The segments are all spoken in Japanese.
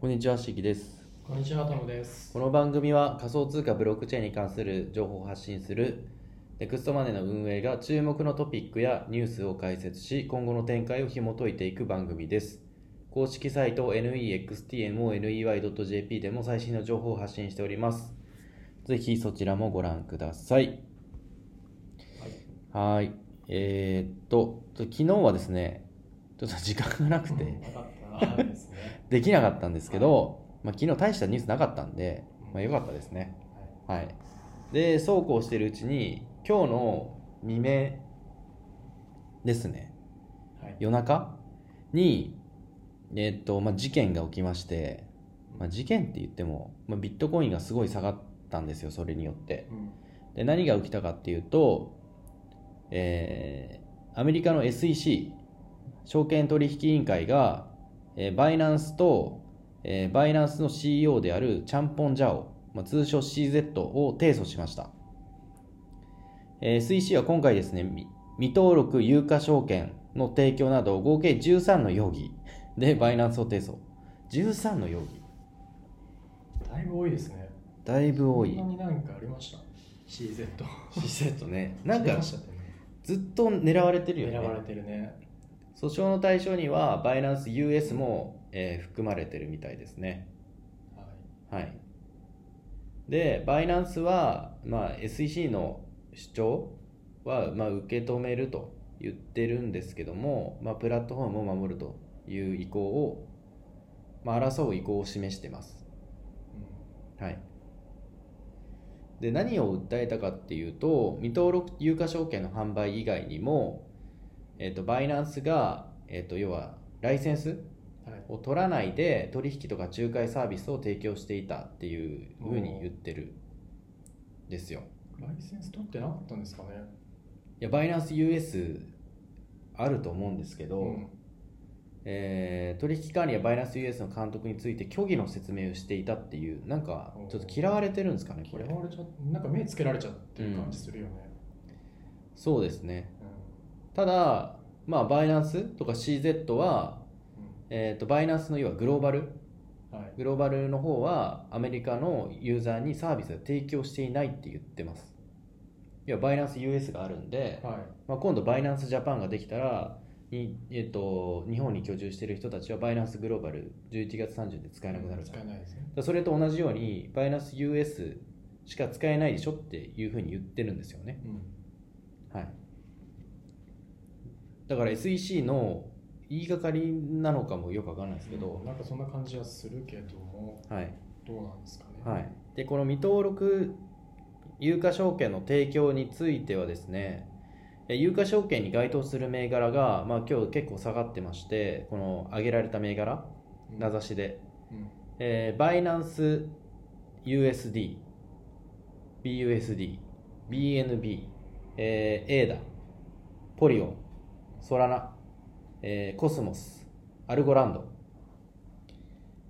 こんにちは、しきです。こんにちは、トムです。この番組は仮想通貨ブロックチェーンに関する情報を発信するネクストマネーの運営が注目のトピックやニュースを解説し、今後の展開を紐解いていく番組です。公式サイト nextmoney.jp でも最新の情報を発信しております。ぜひそちらもご覧ください。はい。はい。えー、っと、昨日はですね、ちょっと時間がなくて、なかったできなかったんですけど、まあ、昨日大したニュースなかったんで、まあ、よかったですね。はい。で、そうこうしてるうちに、今日の未明ですね、はい。夜中に、えっと、まあ、事件が起きまして、まあ、事件って言っても、まあ、ビットコインがすごい下がったんですよ、それによって。うん。で、何が起きたかっていうと、えーアメリカの SEC、証券取引委員会が、えーバイナンスと、えーバイナンスの CEO であるチャンポン・ジャオ、まあ、通称 CZ を提訴しました。えー SEC は今回ですね、未未登録有価証券の提供など合計13の容疑でバイナンスを提訴。13の容疑。だいぶ多いですね。だいぶ多いこん。なになんかありました？CZ。CZ ね。なんかずっと狙われてるよね。狙われてるね。訴訟の対象にはバイナンス US も、えー含まれてるみたいですね。はい。はい。で、バイナンスは、まあ、SEC の主張は、まあ、受け止めると言ってるんですけども、まあ、プラットフォームを守るという意向を、まあ、争う意向を示してます。はい。で、何を訴えたかっていうと、未登録有価証券の販売以外にも、えっ、と、バイナンスが、えっ、と、要は、ライセンス。を取らないで取引とか仲介サービスを提供していたっていうふうに言ってるんですよ。ライセンス取ってなかったんですかね。いや、バイナンス US あると思うんですけど、うん。えー取引管理やバイナンス US の監督について虚偽の説明をしていたっていう、なんかちょっと嫌われてるんですかね、これ嫌。われちゃなんか目つけられちゃってる感じするよね。そうですね。うただ、まあ、バイナンスとか CZ は、ん。えー、とバイナンスの要はグローバル。グローバルの方はアメリカのユーザーにサービスを提供していないって言ってますいやバイナンス US があるんで、はい。まあ、今度バイナンスジャパンができたらに、えっと、日本に居住している人たちはバイナンスグローバル11月30で使えなくなるから使えないですね。だからそれと同じようにバイナンス US しか使えないでしょっていうふうに言ってるんですよねうん。はいだから SEC の言いがかりなのかもよくわかんないですけど、なんかそんな感じはするけども、はい。どうなんですかね。はい、でこの未登録有価証券の提供についてはですねえ有価証券に該当する銘柄が、まあ、今日結構下がってましてこの挙げられた銘柄うん。名指しで、うん。えーバイナンス USD BUSD BNB、えー、ADA ポリオンソラナ、えーコスモスアルゴランド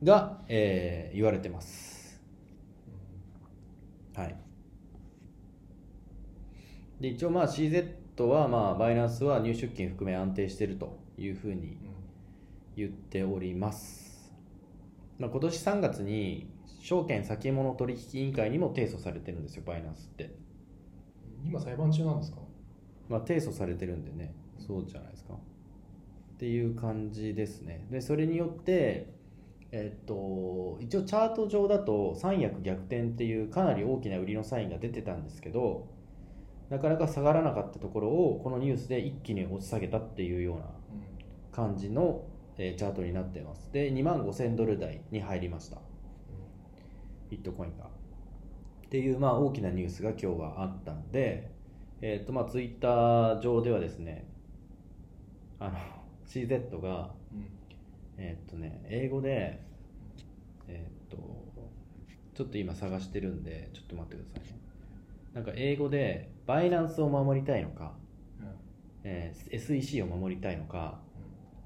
が、えー言われてますはい。で、一応まあ CZ はまあバイナンスは入出金含め安定しているというふうにうん。言っております。まあ、今年3月に証券先物取引委員会にも提訴されてるんですよ、バイナンスって。今裁判中なんですか？まあ、提訴されてるんでね、そうじゃないですか。っていう感じですね。で、それによって、えっと、一応チャート上だと三役逆転っていうかなり大きな売りのサインが出てたんですけど、なかなか下がらなかったところをこのニュースで一気に押し下げたっていうような。感じの、えチャートになってます。で、2万5000ドル台に入りました。ビットコインが。っていう、まあ、大きなニュースが今日はあったんで、えっ、と、まあ、ツイッター上ではですね、あの、CZ が、うん。えっ、とね、英語で、えっ、と、ちょっと今探してるんで、ちょっと待ってくださいね。なんか英語で、バイナンスを守りたいのか、うん。えー SEC を守りたいのか、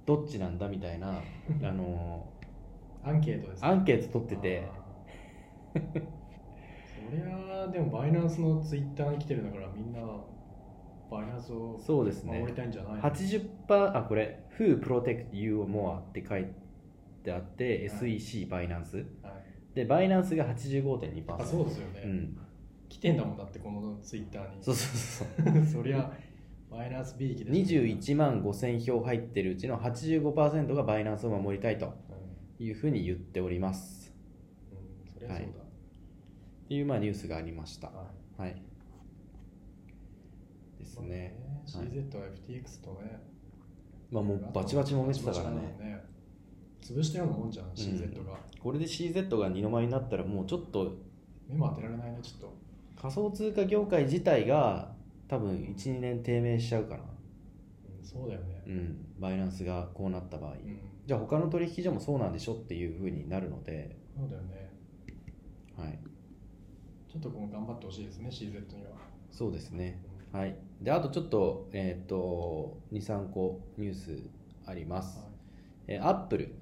どっちなんだみたいな、あのアンケートですアンケート取ってて、そりゃあでもバイナンスのツイッターに来てるんだからみんなバイナンスをそうですね守りたいんじゃないの？80%あこれ「Who protect you more」って書いってあって、はい。SEC バイナンスはい、でバイナンスが85.2%あそうですよね、うん、来てんだもんだってこのツイッターに。そうそうそうそ りゃマイナス B 期でしょ21万5000票入ってるうちの85%がバイナンスを守りたいとうん。いうふうに言っております。うん、そりゃそうっていうまあニュースがありました。だ、はい。はい。ですね、まあ CZ は FTX とね、まあもうバチバチ揉めてたからね潰したようなもんじゃん、CZ が。これで CZ が二の舞になったらもうちょっと目も当てられないね、ちょっと。仮想通貨業界自体が多分12年低迷しちゃうかなうん、そうだよね。うんバイナンスがこうなった場合、うん、じゃあ他の取引所もそうなんでしょっていうふうになるので、そうだよね。はい、ちょっとこう頑張ってほしいですね、CZ には。そうですねはい。であとちょっとえっ、と23個ニュースあります、はい。えー、アップル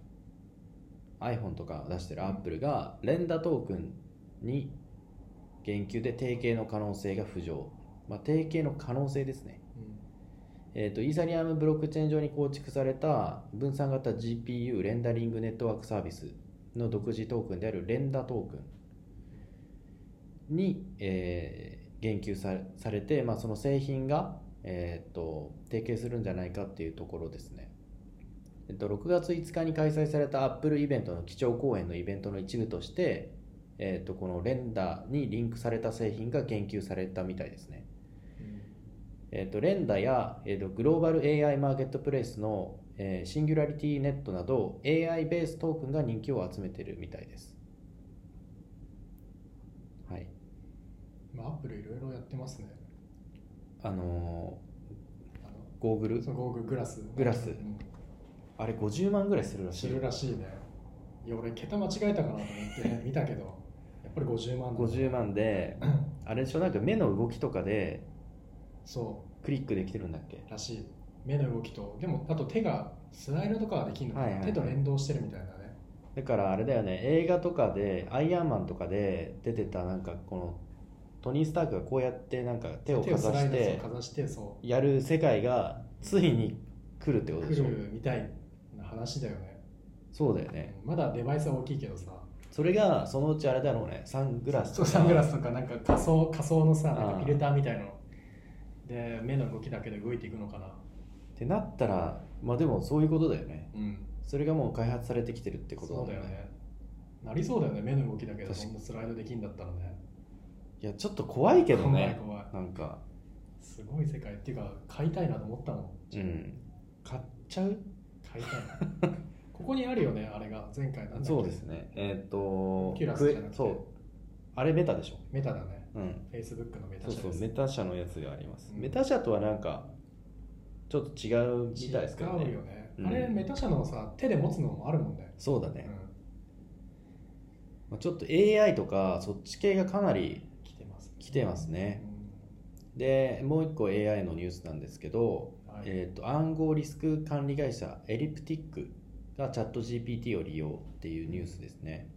iPhone とか出してるアップルが連打トークンに言及で提携の可能性が浮上、まあ、提携の可能性ですね、えー、とイーサリアムブロックチェーン上に構築された分散型 GPU レンダリングネットワークサービスの独自トークンであるレンダトークンに、えー言及されされて、まあ、その製品が、えー、と提携するんじゃないかっていうところですね。えっと、6月5日に開催されたアップルイベントの基調講演のイベントの一部として、えっと、このレンダにリンクされた製品が言及されたみたいですね。うんえっと、レンダや、えっと、グローバル AI マーケットプレイスの、えーシンギュラリティネットなど AI ベーストークンが人気を集めているみたいです。はい。まあ、アップルいろいろやってますね。あのあのーゴーグル？そのゴーグルグラス。グラス。うん。あれ50万ぐらいするらしいするらしいね。いや、俺、桁間違えたかなと思って 見たけど、やっぱり50万だ50万で あれでしょ？なんか目の動きとかでそクリックできてるんだっけ？うらしい。目の動きと、でも、あと手が、スライドとかはできるのかな、はいはいはい。手と連動してるみたいなね。だからあれだよね。映画とかでアイアンマンとかで出てたなんかこのトニー・スタークがこうやってなんか手をかざして。やる世界がついに来るってことでしょ？来るみたいな話だよね。そうだよねまだデバイスは大きいけどさ、それがそのうちあれだろうねサングラスとかサングラスとかなんか仮想仮想のさ、なんかフィルターみたいので目の動きだけで動いていくのかな。ってなったらまあでもそういうことだよねうん。それがもう開発されてきてるってことだねそうだよね。なりそうだよね、目の動きだけでそんなスライドできんだったらね。いやちょっと怖いけどね。怖い怖い。なんか。すごい世界。っていうか、買いたいなと思ったもん。うん。買っちゃう？買いたいな。ここにあるよね、あれが。前回なんそうですね。えーっと Oculus じゃなくて。そう。あれメタでしょ？メタだね。うん。Facebook のメタそうそうメタ社のやつがあります、うん。メタ社とはなんかちょっと違うみたいですけど違うねよね。うん。あれ、メタ社のさ、手で持つのもあるもんね。そうだね、うん。まあ、ちょっと AI とかそっち系がかなり来てます。ね。うでもう一個 AI のニュースなんですけど、はい。えー、と暗号リスク管理会社エリプティックがチャット GPT を利用っていうニュースですね。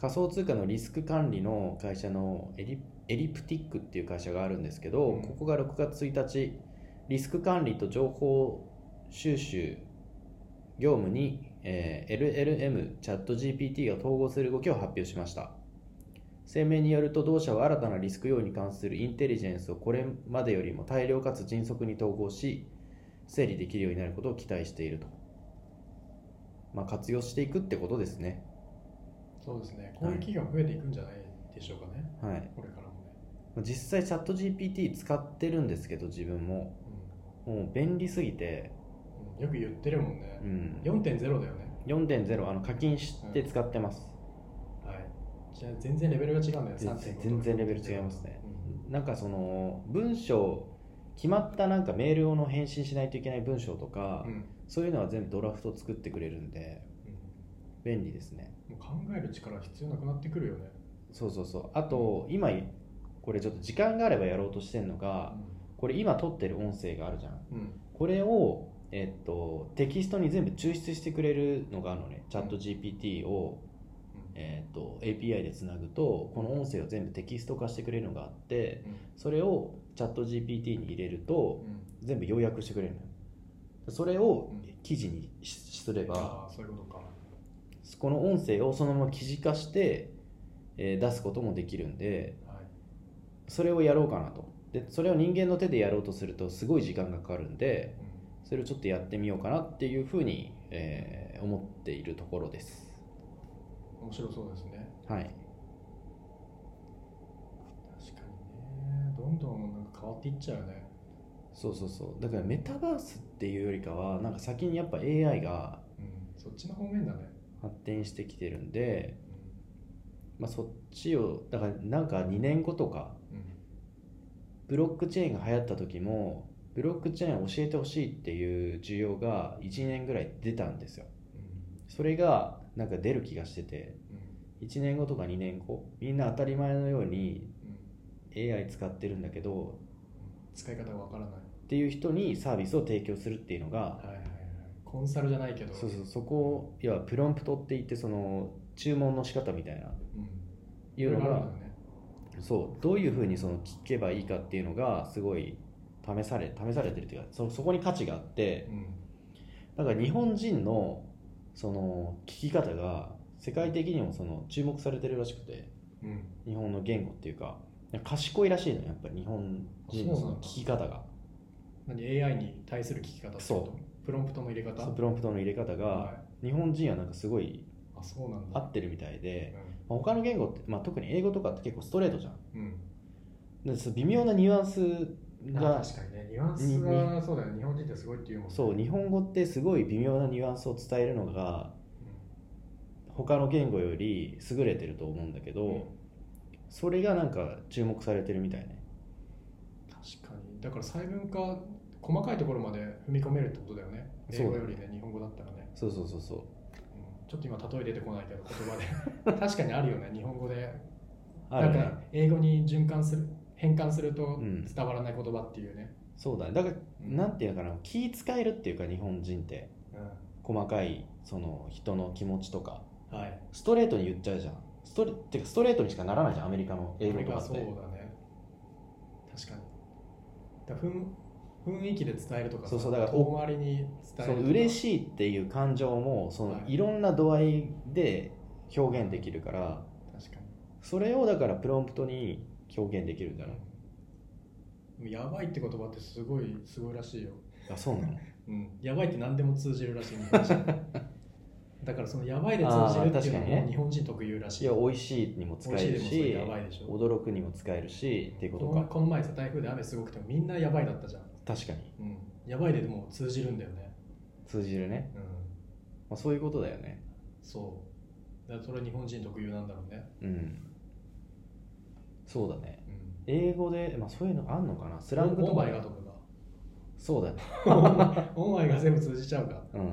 仮想通貨のリスク管理の会社のエリエリプティックっていう会社があるんですけど、うん。ここが6月1日リスク管理と情報収集業務に、えー LLM チャット GPT が統合する動きを発表しました声明によると同社は新たなリスク要因に関するインテリジェンスをこれまでよりも大量かつ迅速に統合し整理できるようになることを期待していると、まあ、活用していくってことですねそうですね。こういう企業も増えていくんじゃないでしょうかね。はいこれからもね。実際チャット GPT 使ってるんですけど自分ももう便利すぎて、うんよく言ってるもんねう。ん、4.0だよね。4.0あの課金して使ってます、はい。じゃあ全然レベルが違うんだよ、全3.5全然レベル違いますね。うん。なんかその文章決まったなんかメールの返信しないといけない文章とか、うん。そういうのは全部ドラフト作ってくれるんで便利ですね。考える力必要なくなってくるよね。そうそうそう。あと今これちょっと時間があればやろうとしてるのがこれ今撮ってる音声があるじゃん。うん。うん。これを、えっと、テキストに全部抽出してくれるのがあるのね。チャット GPT を、と、API でつなぐとこの音声を全部テキスト化してくれるのがあってそれをチャット GPT に入れるとうん。全部要約してくれるのよ。それを記事にしすれば、ああそういうことか。この音声をそのまま記事化して、えー出すこともできるんではい。それをやろうかなと。でそれを人間の手でやろうとするとすごい時間がかかるんでうん。それをちょっとやってみようかなっていうふうに、えー思っているところです面白そうですね。はい。確かにね。どんどんなんか変わっていっちゃうよね。そうそうそう。だからメタバースっていうよりかはなんか先にやっぱ AI がうん。そっちの方面だね。発展してきてるんで、うまあ、そっちをだからなんか2年後とかんうん。ブロックチェーンが流行った時もブロックチェーンを教えてほしいっていう需要が1年ぐらい出たんですよ。それがなんか出る気がしててうん。1年後とか2年後みんな当たり前のようにうん。AI 使ってるんだけど使い方がわからない。っていう人にサービスを提供するっていうのがはいはいはい。コンサルじゃないけど。そうそうそこを要はプロンプトって言ってその注文の仕方みたいなうん。いうのがそうどういうふうにその聞けばいいかっていうのがすごい試され試されてるっていうかそそこに価値があってうん。だから日本人のその聞き方が世界的にもその注目されてるらしくてうん。日本の言語っていうか賢いらしいのよやっぱり日本人のその聞き方が。何 AI に対する聞き方そプロンプトの入れ方？プロンプトの入れ方がは日本人はなんかすごいいあそうな合ってるみたいで、まあ他の言語って、まあ、特に英語とかって結構ストレートじゃん。うん。うんで微妙なニュアンスあが確かにね。ニュアンスはそうだよね。日本人ってすごいっていうもんね。そう日本語ってすごい微妙なニュアンスを伝えるのが他の言語より優れてると思うんだけど、うん。それがなんか注目されてるみたいね。確かに。だから細分化細かいところまで踏み込めるってことだよね。英語よりね日本語だったらね、そうそうそうそう。うん。ちょっと今例え出てこないけど言葉で。確かにあるよね。日本語で。なんか英語に循環する変換するとうん。伝わらない言葉っていうね、そうだね。だから、うん。なんていうのかな。気使えるっていうか日本人って。細かいその人の気持ちとか。はい。ストレートに言っちゃうじゃん。ストレてかストレートにしかならないじゃんアメリカの英語とかっそうだてね。確かに。だから雰雰囲気で伝えるとかさそうそうだから遠回りに伝える嬉しいっていう感情もそのはい。いろんな度合いで表現できるから確かに。それをだからプロンプトに表現できるんだろうやばいって言葉ってすごいすごいらしいよ、あそうなの？うん、やばいって何でも通じるらしい。だからそのやばいで通じるっていうのあー確かにね。も日本人特有らしい。いや美味しいにも使えるしいしでもそれやばいでしょ驚くにも使えるしっていうこことのか。この前さ台風で雨すごくてもみんなやばいだったじゃん、確かに。うん、やばいででも通じるんだよね、通じるね、うん、まあ、そういうことだよね。そう。だからそれ日本人特有なんだろうね、うんそうだね。うん、英語で、まあ、そういうのあんのかな？スラングとか。オンマイがとかそうだね。がオンマイが全部通じちゃうか。うん。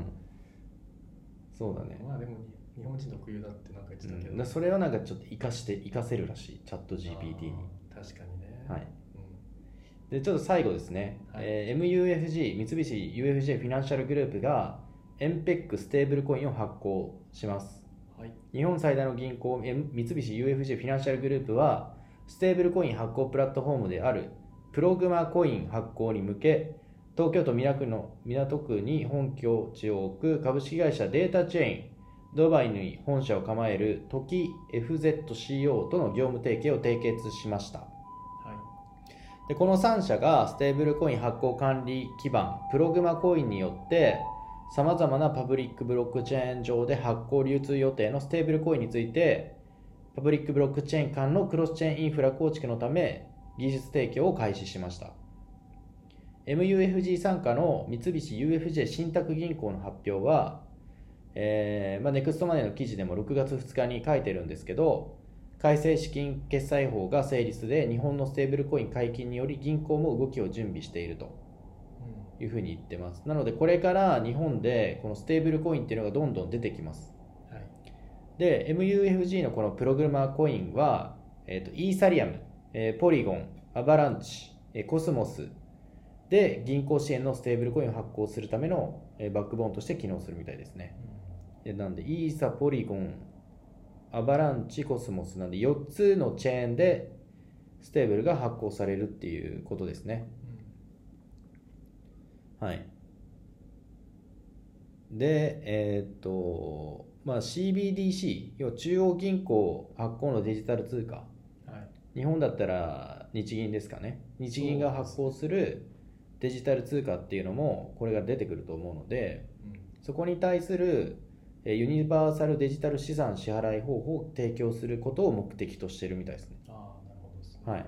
そうだね、まあでもに日本人特有だってなんか言ってたけど、うん、だそれはなんかちょっと活かして活かせるらしい。チャット GPT に。確かにね、はい。うん。でちょっと最後ですね、はい。えー MUFG 三菱 UFJ フィナンシャルグループが MPEC ステーブルコインを発行します。はい。日本最大の銀行三菱 UFJ フィナンシャルグループはステーブルコイン発行プラットフォームである Progmat Coin 発行に向け東京都港区の港区に本拠地を置く株式会社 Datachain、ドバイに本社を構える時 FZCO との業務提携を締結しました。はい。でこの3社がステーブルコイン発行管理基盤 Progmat Coin によってさまざまなパブリックブロックチェーン上で発行流通予定のステーブルコインについてパブリックブロックチェーン間のクロスチェーンインフラ構築のため技術提供を開始しました。MUFG 傘下の三菱 UFJ 信託銀行の発表は、えーまあ、ネクストマネーの記事でも6月2日に書いてるんですけど改正資金決済法が成立で日本のステーブルコイン解禁により銀行も動きを準備しているというふうに言ってます。なのでこれから日本でこのステーブルコインっていうのがどんどん出てきます。はいで MUFG のこの Progmat Coin は、えー、とイーサリアム、えーポリゴンアバランチ、えーコスモスで銀行支援のステーブルコインを発行するための、えーバックボーンとして機能するみたいですね。でなんでイーサポリゴンアバランチコスモスなんで4つのチェーンでステーブルが発行されるっていうことですね。はい。でえっ、とまあ CBDC 要は中央銀行発行のデジタル通貨。はい。日本だったら日銀ですかね。日銀が発行するデジタル通貨っていうのもこれが出てくると思うのでうん。そこに対するえーユニバーサルデジタル資産支払い方法を提供することを目的としてるみたいですね。ああなるほどですね。はい。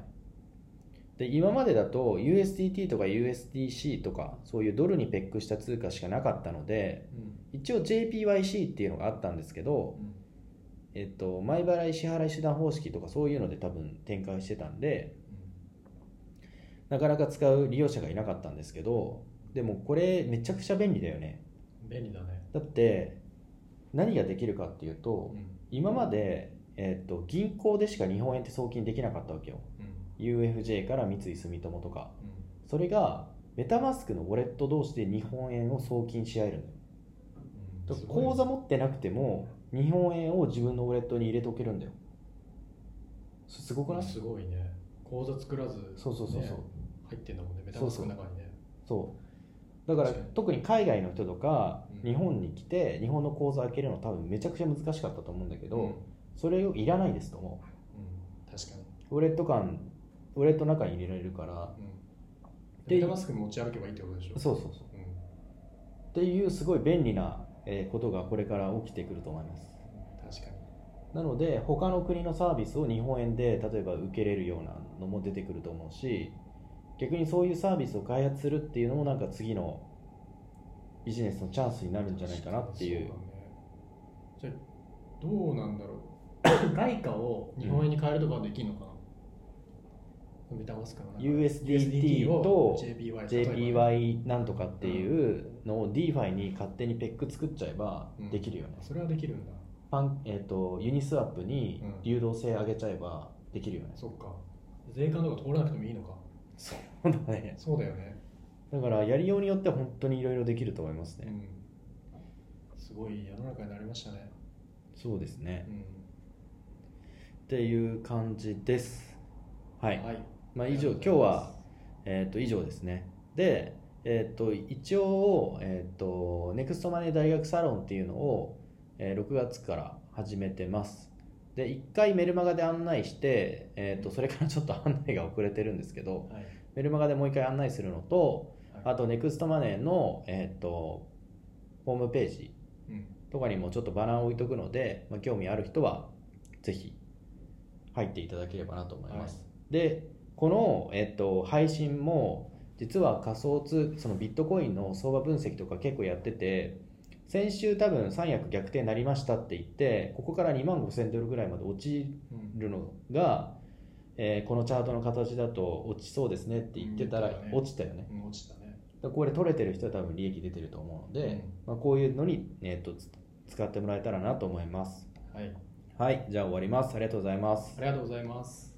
で今までだと USDT とか USDC とかそういうドルにペックした通貨しかなかったのでうん一応 JPYC っていうのがあったんですけど、うん。えっと、前払い支払い手段方式とかそういうので多分展開してたんでなかなか使う利用者がいなかったんですけどでもこれめちゃくちゃ便利だよね。うん便利だね。だって何ができるかっていうとうん。今まで、えっと、銀行でしか日本円って送金できなかったわけよ。うん。UFJ から三井住友とか。うん。それがメタマスクのウォレット同士で日本円を送金し合えるの。よ口座持ってなくても日本円を自分のウォレットに入れとけるんだよ。すすごくない？すごいね。口座作らずそうそうそうそう、ね入ってんだもんね。メタマスクの中にね。そう。だから特に海外の人とかうん。日本に来て日本の口座開けるの多分めちゃくちゃ難しかったと思うんだけど、うん。それをいらないですと思う。ん。確かに。うウォレット間ウォレットの中に入れられるから。うん。でメタマスク持ち歩けばいいってことでしょ？そうそうそう。うん。っていうすごい便利なえーことがこれから起きてくると思います。確かに。なので他の国のサービスを日本円で例えば受けれるようなのも出てくると思うし逆にそういうサービスを開発するっていうのもなんか次のビジネスのチャンスになるんじゃないかなっていう。ね。じゃあどうなんだろう。外貨を日本円に変えるとかはできるのかな、メタマスクの中で USDT をと JPY なんとかっていうのを DeFi に勝手にペック作っちゃえばうん。できるよね、それはできるんだ。パンえー、とユニスワップにうん。流動性上げちゃえばできるよね、そっか。税関とか通らなくてもいいのか。そうだね。そうだよね。だからやりようによっては本当にいろいろできると思いますね、うん。すごい世の中になりましたね。そうですね。うん。っていう感じです。はい、はい。まあ、以上今日は、えー、と以上ですね。で、えー、と一応、えー、とネクストマネー大学サロンっていうのを、えー6月から始めてます。で1回メルマガで案内して、えー、とそれからちょっと案内が遅れてるんですけどはい。メルマガでもう1回案内するのとはい。あとネクストマネーの、えー、とホームページうん。とかにもちょっとバナーを置いとくので、まあ、興味ある人はぜひ入っていただければなと思います、でこの、えっと、配信も実は仮想通そのビットコインの相場分析とか結構やってて先週多分三役逆転になりましたって言ってここから2万5000ドルぐらいまで落ちうんるのが、えーこのチャートの形だと落ちそうですねって言ってたら落ちたよね。うん落ちたね。だからこれ取れてる人は多分利益出てると思うので、うん。まあ、こういうのに、えー、とつ使ってもらえたらなと思います。はい。はい。じゃあ終わります。ありがとうございます。ありがとうございます